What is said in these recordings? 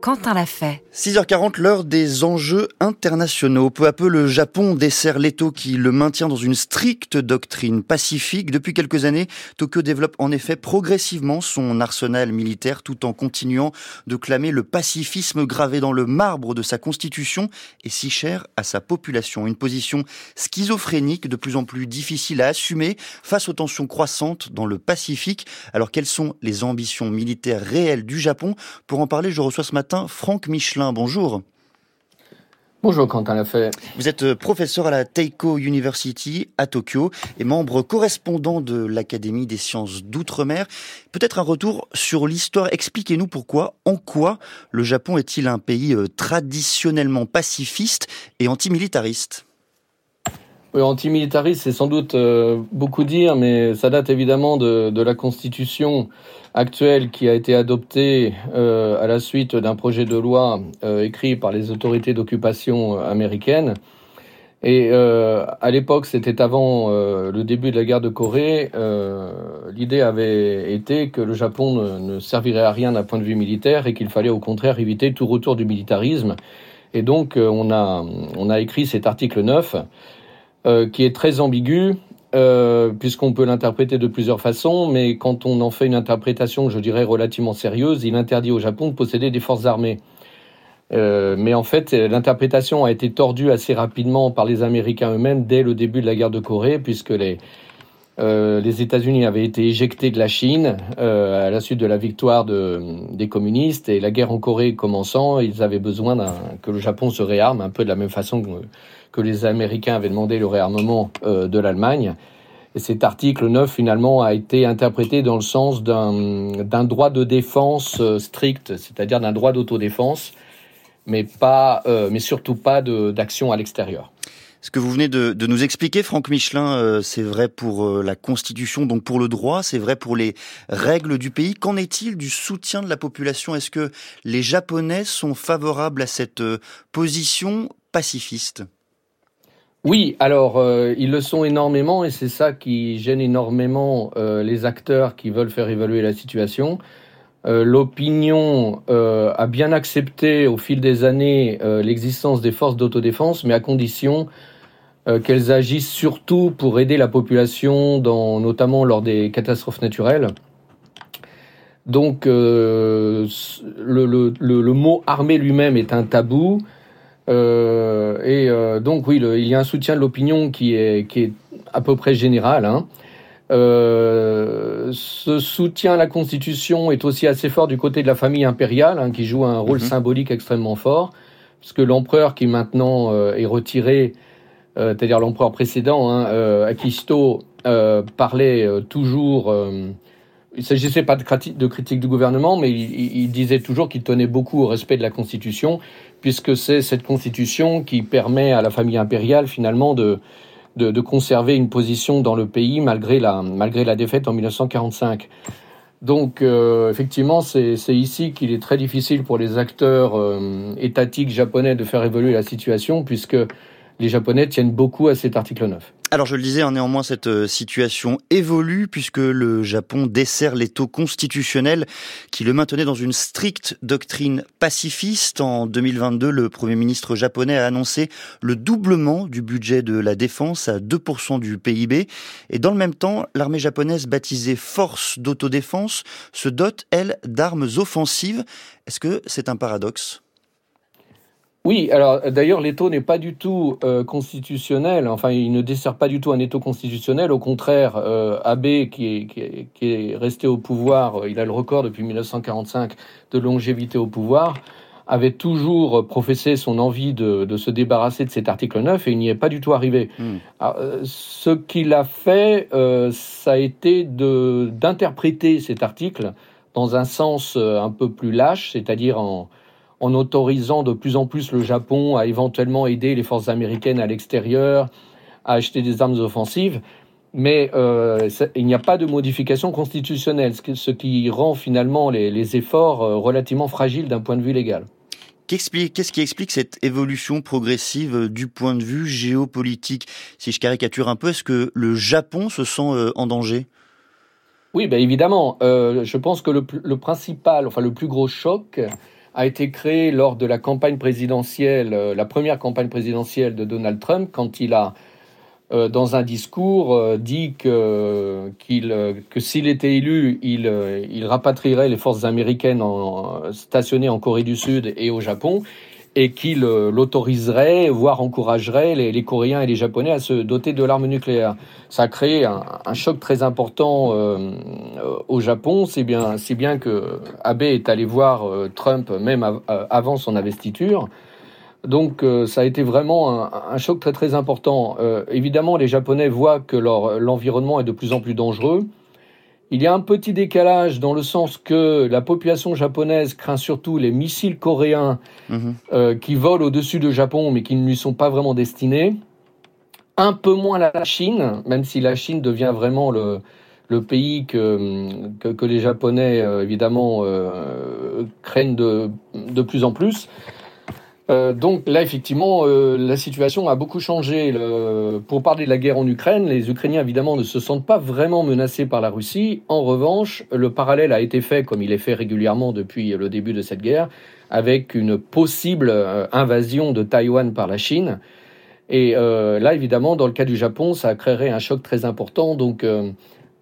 Quentin l'a fait. 6h40, l'heure des enjeux internationaux. Peu à peu, le Japon dessert l'étau qui le maintient dans une stricte doctrine pacifique. Depuis quelques années, Tokyo développe en effet progressivement son arsenal militaire tout en continuant de clamer le pacifisme gravé dans le marbre de sa constitution et si cher à sa population. Une position schizophrénique de plus en plus difficile à assumer face aux tensions croissantes dans le Pacifique. Alors quelles sont les ambitions militaires réelles du Japon? Pour en parler, je reçois ce matin Franck Michelin. Bonjour. Bonjour Quentin Lafay. Vous êtes euh, professeur à la Teiko University à Tokyo et membre correspondant de l'Académie des sciences d'outre-mer. Peut-être un retour sur l'histoire. Expliquez-nous pourquoi, en quoi le Japon est-il un pays euh, traditionnellement pacifiste et antimilitariste? Antimilitariste, c'est sans doute euh, beaucoup dire, mais ça date évidemment de, de, la constitution actuelle qui a été adoptée euh, à la suite d'un projet de loi euh, écrit par les autorités d'occupation américaines. Et à l'époque, c'était avant le début de la guerre de Corée, l'idée avait été que le Japon ne, ne servirait à rien d'un point de vue militaire et qu'il fallait au contraire éviter tout retour du militarisme. Et donc, on a, on a écrit cet article 9 euh, qui est très ambigu, euh, puisqu'on peut l'interpréter de plusieurs façons, mais quand on en fait une interprétation, je dirais, relativement sérieuse, il interdit au Japon de posséder des forces armées. Euh, mais en fait, l'interprétation a été tordue assez rapidement par les Américains eux-mêmes dès le début de la guerre de Corée, puisque les, euh, les États-Unis avaient été éjectés de la Chine euh, à la suite de la victoire de, des communistes et la guerre en Corée commençant, ils avaient besoin que le Japon se réarme, un peu de la même façon que, les Américains avaient demandé le réarmement euh, de l'Allemagne. Et cet article 9, finalement, a été interprété dans le sens d'un droit de défense strict, c'est-à-dire d'un droit d'autodéfense, mais, mais surtout pas d'action à l'extérieur. Ce que vous venez de, nous expliquer, Franck Michelin, euh, c'est vrai pour euh, la Constitution, donc pour le droit, c'est vrai pour les règles du pays. Qu'en est-il du soutien de la population? Est-ce que les Japonais sont favorables à cette euh, position pacifiste? Oui, alors ils le sont énormément et c'est ça qui gêne énormément les acteurs qui veulent faire évaluer la situation. L'opinion a bien accepté au fil des années l'existence des forces d'autodéfense, mais à condition qu'elles agissent surtout pour aider la population, dans, notamment lors des catastrophes naturelles. Donc euh, le, le, le, mot armée lui-même est un tabou. Euh, et euh, donc oui, il y a un soutien de l'opinion qui est, qui est à peu près général. Hein. Euh, ce soutien à la Constitution est aussi assez fort du côté de la famille impériale, hein, qui joue un rôle mhm. symbolique extrêmement fort, puisque l'empereur qui maintenant est retiré euh, c'est-à-dire l'empereur précédent, hein, euh, Akisto, euh, parlait toujours. il ne s'agissait pas de, de, critique du gouvernement, mais il, disait toujours qu'il tenait beaucoup au respect de la Constitution, puisque c'est cette Constitution qui permet à la famille impériale finalement de, de, conserver une position dans le pays malgré la, malgré la défaite en 1945. Donc, euh, effectivement, c'est ici qu'il est très difficile pour les acteurs euh, étatiques japonais de faire évoluer la situation, puisque les Japonais tiennent beaucoup à cet article 9. Alors je le disais, hein, néanmoins cette euh, situation évolue puisque le Japon dessert l'étau constitutionnel qui le maintenait dans une stricte doctrine pacifiste. En 2022, le Premier ministre japonais a annoncé le doublement du budget de la défense à 2% du PIB. Et dans le même temps, l'armée japonaise baptisée Force d'autodéfense se dote, elle, d'armes offensives. Est-ce que c'est un paradoxe? Oui, alors d'ailleurs, l'étau n'est pas du tout euh, constitutionnel. Enfin, il ne dessert pas du tout un étau constitutionnel. Au contraire, euh, Abe, qui est, qui, est, resté au pouvoir, euh, il a le record depuis 1945 de longévité au pouvoir, avait toujours professé son envie de, de se débarrasser de cet article 9 et il n'y est pas du tout arrivé. Hmm. ce qu'il a fait, ça a été d'interpréter cet article dans un sens un peu plus lâche, c'est-à-dire en en autorisant de plus en plus le Japon à éventuellement aider les forces américaines à l'extérieur, à acheter des armes offensives. Mais euh, il n'y a pas de modification constitutionnelle, ce qui rend finalement les, efforts euh, relativement fragiles d'un point de vue légal. Qu'est-ce qui explique cette évolution progressive euh, du point de vue géopolitique? Si je caricature un peu, est-ce que le Japon se sent en danger? Oui, ben évidemment. Euh, je pense que le, le, principal, enfin le plus gros choc a été créé lors de la campagne présidentielle, euh, la première campagne présidentielle de Donald Trump, quand il a, euh, dans un discours, euh, dit que, que s'il était élu, il, il rapatrierait les forces américaines stationnées en Corée du Sud et au Japon et euh, l'autoriserait, voire encouragerait les, les, Coréens et les Japonais à se doter de l'arme nucléaire. Ça a créé un, un choc très important euh, au Japon. C'est bien, c'est bien que Abe est allé voir euh, Trump même av avant son investiture. Donc euh, ça a été vraiment un, un, choc très très important. Euh, évidemment, les Japonais voient que l'environnement est de plus en plus dangereux. Il y a un petit décalage dans le sens que la population japonaise craint surtout les missiles coréens mmh. euh, qui volent au-dessus de Japon mais qui ne lui sont pas vraiment destinés. Un peu moins la Chine, même si la Chine devient vraiment le, le pays que, que, que, les Japonais, euh, évidemment, euh, craignent de, de plus en plus. Euh, donc là, effectivement, euh, la situation a beaucoup changé. Pour parler de la guerre en Ukraine, les Ukrainiens, évidemment, ne se sentent pas vraiment menacés par la Russie. En revanche, le parallèle a été fait, comme il est fait régulièrement depuis le début de cette guerre, avec une possible euh, invasion de Taïwan par la Chine. Et là, évidemment, dans le cas du Japon, ça créerait un choc très important. Donc,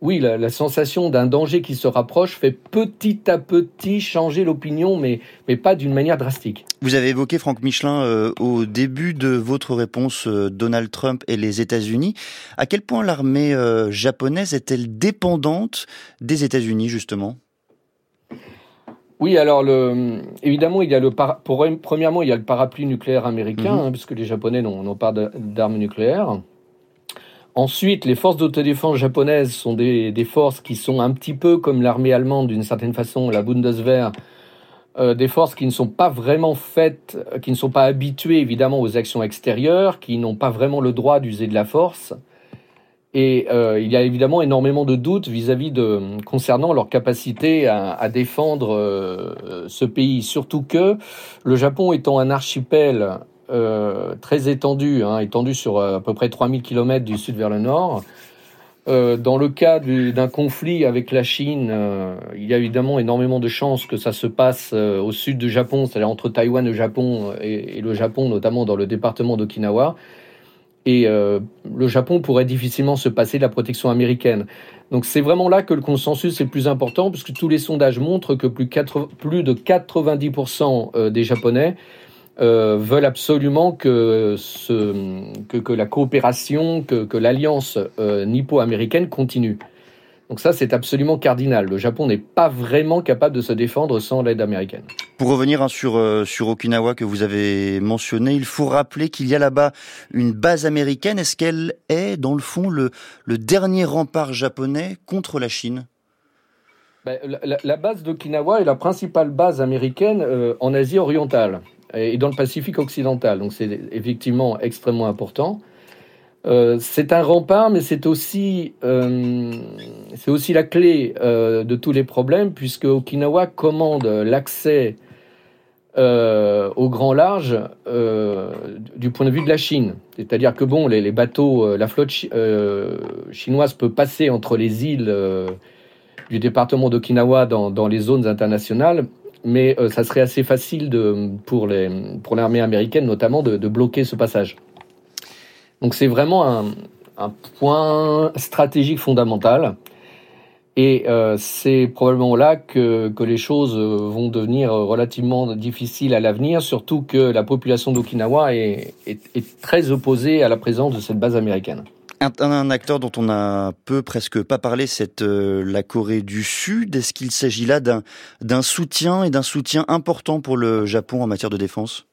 oui, la, la sensation d'un danger qui se rapproche fait petit à petit changer l'opinion, mais, mais pas d'une manière drastique. Vous avez évoqué, Franck Michelin, euh, au début de votre réponse, euh, Donald Trump et les États-Unis. À quel point l'armée euh, japonaise est-elle dépendante des États-Unis, justement? Oui, alors le, évidemment, il y a le para, pour, premièrement, il y a le parapluie nucléaire américain, mmh. hein, puisque les Japonais n'ont pas d'armes nucléaires. Ensuite, les forces d'autodéfense japonaises sont des, forces qui sont un petit peu comme l'armée allemande d'une certaine façon, la Bundeswehr, euh, des forces qui ne sont pas vraiment faites, qui ne sont pas habituées évidemment aux actions extérieures, qui n'ont pas vraiment le droit d'user de la force. Et euh, il y a évidemment énormément de doutes vis-à-vis -vis de concernant leur capacité à, défendre euh, ce pays, surtout que le Japon étant un archipel euh, très étendu, hein, étendu sur euh, à peu près 3000 km du sud vers le nord. Euh, dans le cas d'un conflit avec la Chine, il y a évidemment énormément de chances que ça se passe au sud du Japon, c'est-à-dire entre Taïwan et le Japon, et, le Japon, notamment dans le département d'Okinawa. Et le Japon pourrait difficilement se passer de la protection américaine. Donc c'est vraiment là que le consensus est le plus important, puisque tous les sondages montrent que plus, 4, plus de 90% des Japonais euh, veulent absolument que, ce, que, que, la coopération, que, que l'alliance euh, nippo-américaine continue. Donc ça, c'est absolument cardinal. Le Japon n'est pas vraiment capable de se défendre sans l'aide américaine. Pour revenir hein, sur, euh, sur Okinawa que vous avez mentionné, il faut rappeler qu'il y a là-bas une base américaine. Est-ce qu'elle est, dans le fond, le, le dernier rempart japonais contre la Chine? Ben, la, la, base d'Okinawa est la principale base américaine euh, en Asie orientale et dans le Pacifique occidental. Donc c'est effectivement extrêmement important. Euh, c'est un rempart, mais c'est aussi, euh, aussi la clé euh, de tous les problèmes, puisque Okinawa commande l'accès au grand large du point de vue de la Chine. C'est-à-dire que bon, les, bateaux, la flotte chi chinoise peut passer entre les îles du département d'Okinawa dans les zones internationales, mais euh, ça serait assez facile pour l'armée pour américaine notamment de, bloquer ce passage. Donc c'est vraiment un, point stratégique fondamental. Et euh, c'est probablement là que, que, les choses vont devenir relativement difficiles à l'avenir, surtout que la population d'Okinawa est très opposée à la présence de cette base américaine. Un, acteur dont on a peu, presque pas parlé, c'est euh, la Corée du Sud. Est-ce qu'il s'agit là d'un soutien et d'un soutien important pour le Japon en matière de défense?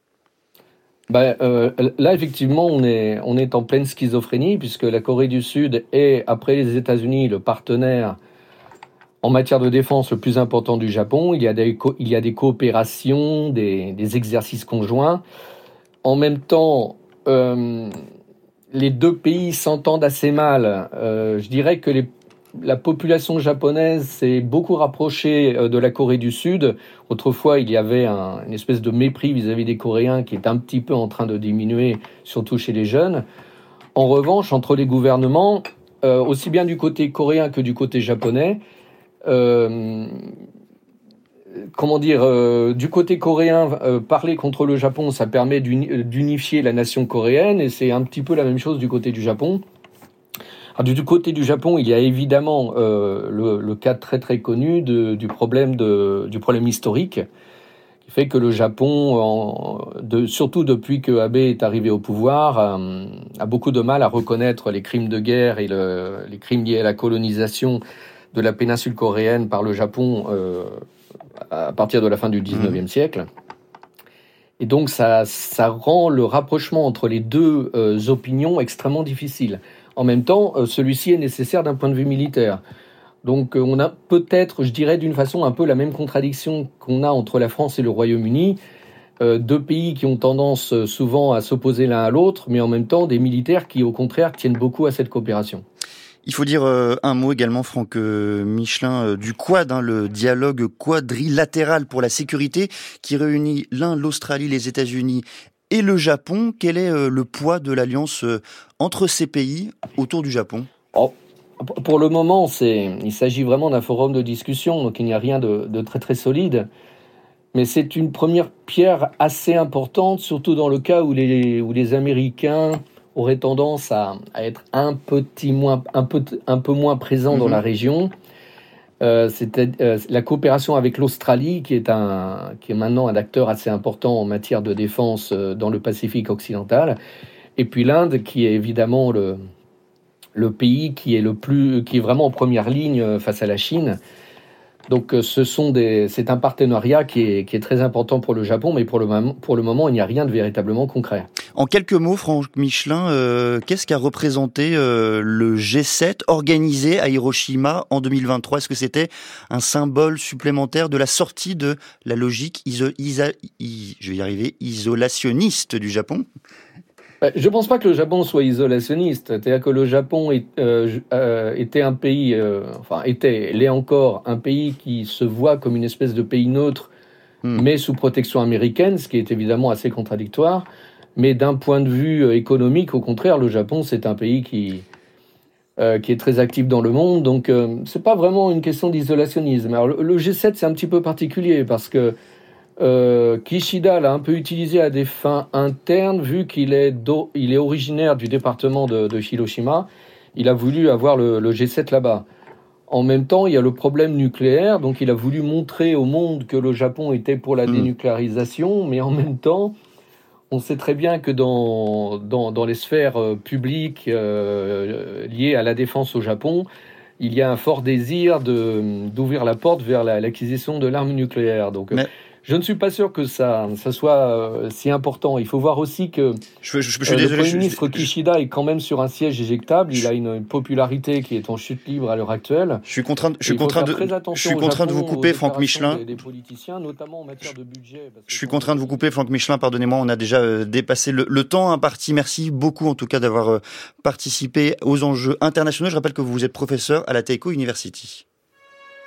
Ben, euh, là, effectivement, on est, en pleine schizophrénie, puisque la Corée du Sud est, après les États-Unis, le partenaire en matière de défense le plus important du Japon. Il y a des, coopérations, des, des exercices conjoints. En même temps, euh, les deux pays s'entendent assez mal. Euh, je dirais que la population japonaise s'est beaucoup rapprochée euh, de la Corée du Sud. Autrefois, il y avait un, une espèce de mépris vis-à-vis -vis des Coréens qui est un petit peu en train de diminuer, surtout chez les jeunes. En revanche, entre les gouvernements, euh, aussi bien du côté coréen que du côté japonais, comment dire, du côté coréen, parler contre le Japon, ça permet d'unifier la nation coréenne, et c'est un petit peu la même chose du côté du Japon. Alors, du côté du Japon, il y a évidemment le, cas très très connu du problème historique qui fait que le Japon, surtout depuis que Abe est arrivé au pouvoir, a, beaucoup de mal à reconnaître les crimes de guerre et le, les crimes liés à la colonisation de la péninsule coréenne par le Japon euh, à partir de la fin du 19e mmh. siècle. Et donc ça, ça rend le rapprochement entre les deux euh, opinions extrêmement difficile. En même temps, euh, celui-ci est nécessaire d'un point de vue militaire. Donc euh, on a peut-être, je dirais d'une façon un peu la même contradiction qu'on a entre la France et le Royaume-Uni, deux pays qui ont tendance souvent à s'opposer l'un à l'autre, mais en même temps des militaires qui au contraire tiennent beaucoup à cette coopération. Il faut dire un mot également, Franck Michelin, du Quad, hein, le dialogue quadrilatéral pour la sécurité qui réunit l'un, l'Australie, les États-Unis et le Japon. Quel est le poids de l'alliance entre ces pays autour du Japon? Oh, pour le moment, il s'agit vraiment d'un forum de discussion, donc il n'y a rien de, très très solide. Mais c'est une première pierre assez importante, surtout dans le cas où les, où les Américains auraient tendance à, être un, petit moins, un, peu, un peu moins présents dans la mhm. région. Euh, C'était euh, la coopération avec l'Australie, qui est un, qui est maintenant un acteur assez important en matière de défense euh, dans le Pacifique occidental, et puis l'Inde, qui est évidemment le, le pays qui est le plus, qui est vraiment en première ligne euh, face à la Chine. Donc, ce sont des, c'est un partenariat qui est, qui est, très important pour le Japon, mais pour le, moment, pour le moment, il n'y a rien de véritablement concret. En quelques mots, Franck Michelin, euh, qu'est-ce qu'a représenté le G7 organisé à Hiroshima en 2023 Est-ce que c'était un symbole supplémentaire de la sortie de la logique iso, je vais y arriver, isolationniste du Japon? Bah, je ne pense pas que le Japon soit isolationniste. C'est-à-dire que le Japon euh, euh, était un pays, euh, enfin était, l'est encore, un pays qui se voit comme une espèce de pays neutre, hmm. mais sous protection américaine, ce qui est évidemment assez contradictoire. Mais d'un point de vue économique, au contraire, le Japon, c'est un pays qui, qui est très actif dans le monde. Donc, c'est pas vraiment une question d'isolationnisme. Alors, le G7, c'est un petit peu particulier parce que euh, Kishida l'a un peu utilisé à des fins internes, vu qu'il est, il est originaire du département de, Hiroshima. Il a voulu avoir le, G7 là-bas. En même temps, il y a le problème nucléaire, donc il a voulu montrer au monde que le Japon était pour la hmm. dénucléarisation, mais en même temps, on sait très bien que dans, dans, les sphères euh, publiques euh, liées à la défense au Japon, il y a un fort désir d'ouvrir la porte vers l'acquisition de l'arme nucléaire. Donc, je ne suis pas sûr que ça, ça soit euh, si important. Il faut voir aussi que je, je, je, euh, le Premier ministre Kishida est quand même sur un siège éjectable. Il a une, popularité qui est en chute libre à l'heure actuelle. Je suis contraint, de, je suis contraint de, je suis contraint de vous couper, Franck Michelin. Des, politiciens, notamment en matière de budget. Je suis contraint de vous couper, Franck Michelin. Pardonnez-moi, on a déjà euh, dépassé le, le, temps imparti. Merci beaucoup, en tout cas, d'avoir participé aux enjeux internationaux. Je rappelle que vous êtes professeur à la Teiko University.